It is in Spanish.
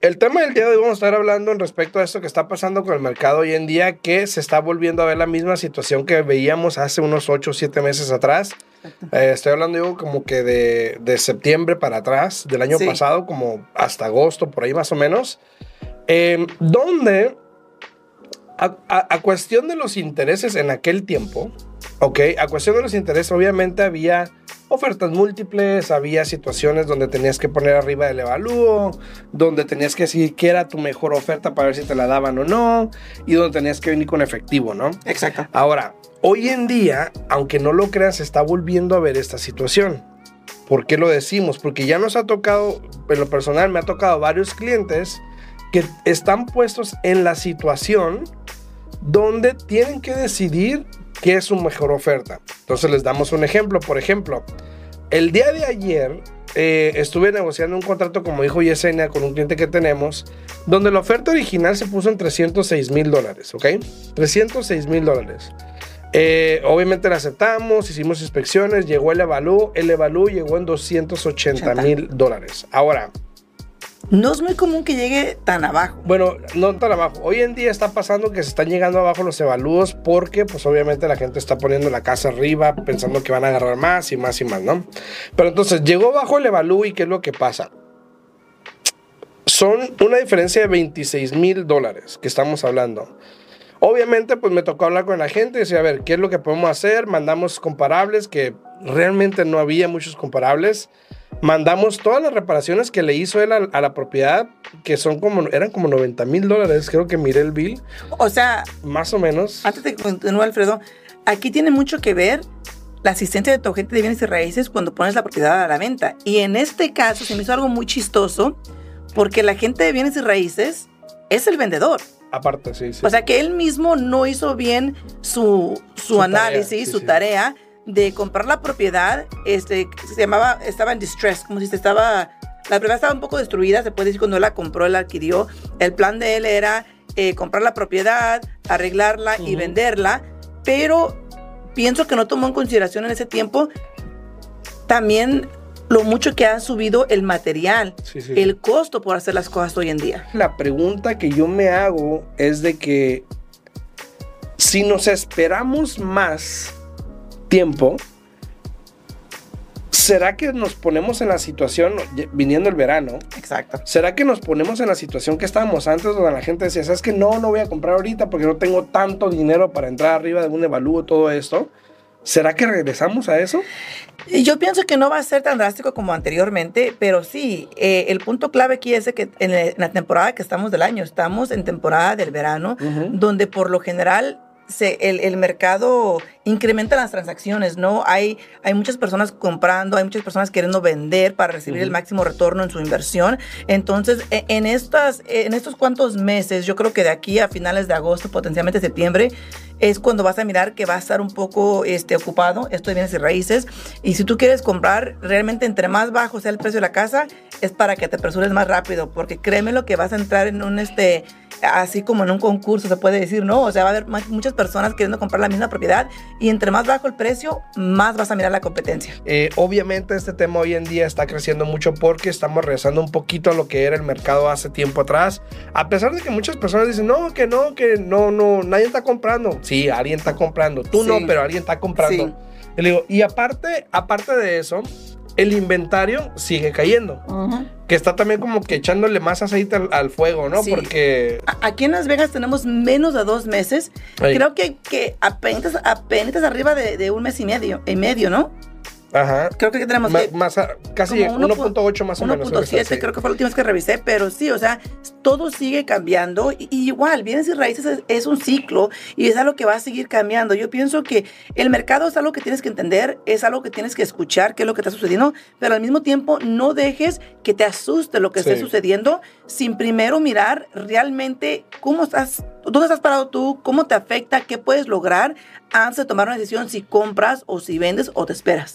el tema del día de hoy vamos a estar hablando en respecto a esto que está pasando con el mercado hoy en día, que se está volviendo a ver la misma situación que veíamos hace unos 8 o 7 meses atrás. Eh, estoy hablando yo como que de, de septiembre para atrás, del año Sí. pasado, como hasta agosto, por ahí más o menos, eh, donde a, a- a cuestión de los intereses en aquel tiempo, ok, a cuestión de los intereses, obviamente había ofertas múltiples, había situaciones donde tenías que poner arriba del evalúo, donde tenías que decir que era tu mejor oferta para ver si te la daban o no, y donde tenías que venir con efectivo, ¿no? Exacto. Ahora, hoy en día, aunque no lo creas, se está volviendo a ver esta situación. ¿Por qué lo decimos? Porque ya nos ha tocado, en lo personal, me ha tocado varios clientes que están puestos en la situación donde tienen que decidir qué es su mejor oferta. Entonces les damos un ejemplo. Por ejemplo, el día de ayer eh, estuve negociando un contrato, como dijo Yesenia, con un cliente que tenemos, donde la oferta original se puso en 306 mil dólares, ¿ok? 306 mil dólares. Eh, obviamente la aceptamos, hicimos inspecciones, llegó el evalú, el evalú llegó en 280 mil dólares. Ahora, No es muy común que llegue tan abajo. bueno, no tan abajo. Hoy en día está pasando que se están llegando abajo los evalúos porque, pues, obviamente la gente está poniendo la casa arriba pensando que van a agarrar más y más y más, ¿no? Pero entonces llegó bajo el evalú y ¿qué es lo que pasa? Son una diferencia de 26 mil dólares que estamos hablando. Obviamente, pues me tocó hablar con la gente y decir, a ver, ¿qué es lo que podemos hacer? Mandamos comparables, que realmente no había muchos comparables. Mandamos todas las reparaciones que le hizo él a, a la propiedad, que son como, eran como 90 mil dólares, creo que miré el bill, O sea, más o menos. antes de que continúe, Alfredo, aquí tiene mucho que ver la asistencia de tu agente de bienes y raíces cuando pones la propiedad a la venta. Y en este caso se me hizo algo muy chistoso porque la agente de bienes y raíces es el vendedor. Aparte, sí, sí. O sea que él mismo no hizo bien su, su, Su tarea, análisis, sí, su sí. tarea de comprar la propiedad. Este, se llamaba, estaba en distress, como si se estaba, la propiedad estaba un poco destruida, se puede decir cuando él la compró, él la adquirió. El plan de él era eh, comprar la propiedad, arreglarla y venderla, pero pienso que no tomó en consideración en ese tiempo también lo mucho que ha subido el material, Sí, sí. el costo por hacer las cosas hoy en día. La pregunta que yo me hago es de que si nos esperamos más tiempo, ¿será que nos ponemos en la situación, viniendo el verano, Exacto. ¿será que nos ponemos en la situación que estábamos antes donde la gente decía, sabes que no, no voy a comprar ahorita porque no tengo tanto dinero para entrar arriba de un evalúo, todo esto? ¿Será que regresamos a eso? Yo pienso que no va a ser tan drástico como anteriormente, pero sí, eh, el punto clave aquí es que en, la- temporada que estamos del año, estamos en temporada del verano, donde por lo general se, el, el mercado incrementa las transacciones, ¿no? Hay, hay muchas personas comprando, hay muchas personas queriendo vender para recibir el máximo retorno en su inversión. Entonces, e- en, estas, en estos cuantos meses, yo creo que de aquí a finales de agosto, potencialmente septiembre, es cuando vas a mirar que va a estar un poco este, ocupado esto de bienes y raíces. Y si tú quieres comprar, realmente entre más bajo sea el precio de la casa, es para que te apresures más rápido, porque créeme lo que vas a entrar en un, este, así como en un concurso, se puede decir, ¿no? O sea, va a haber muchas personas queriendo comprar la misma propiedad y entre más bajo el precio, más vas a mirar la competencia. Eh, obviamente este tema hoy en día está creciendo mucho porque estamos regresando un poquito a lo que era el mercado hace tiempo atrás. A pesar de que muchas personas dicen, no, que no, que no, no, nadie está comprando. Sí, alguien está comprando. Tú no, pero alguien está comprando. Sí. Y, le digo, y aparte, aparte de eso, el inventario sigue cayendo. Que está también como que echándole más aceite al, al fuego, ¿no? Sí. Porque... Aquí en Las Vegas tenemos menos de dos meses. Ahí. Creo que, que apenas, apenas arriba de, de un mes y medio, y medio, ¿no? Ajá. Creo que tenemos que... más a- casi como 1.8 más o menos. 1.7 sí. creo que fue la última vez que revisé, pero sí, o sea, todo sigue cambiando y, y igual, bienes y raíces es, es un ciclo y es algo que va a seguir cambiando. Yo pienso que el mercado es algo que tienes que entender, es algo que tienes que escuchar, qué es lo que está sucediendo, pero al mismo tiempo no dejes que te asuste lo que esté Sí. sucediendo sin primero mirar realmente cómo estás, dónde estás parado tú, cómo te afecta, qué puedes lograr antes de tomar una decisión si compras o si vendes o te esperas.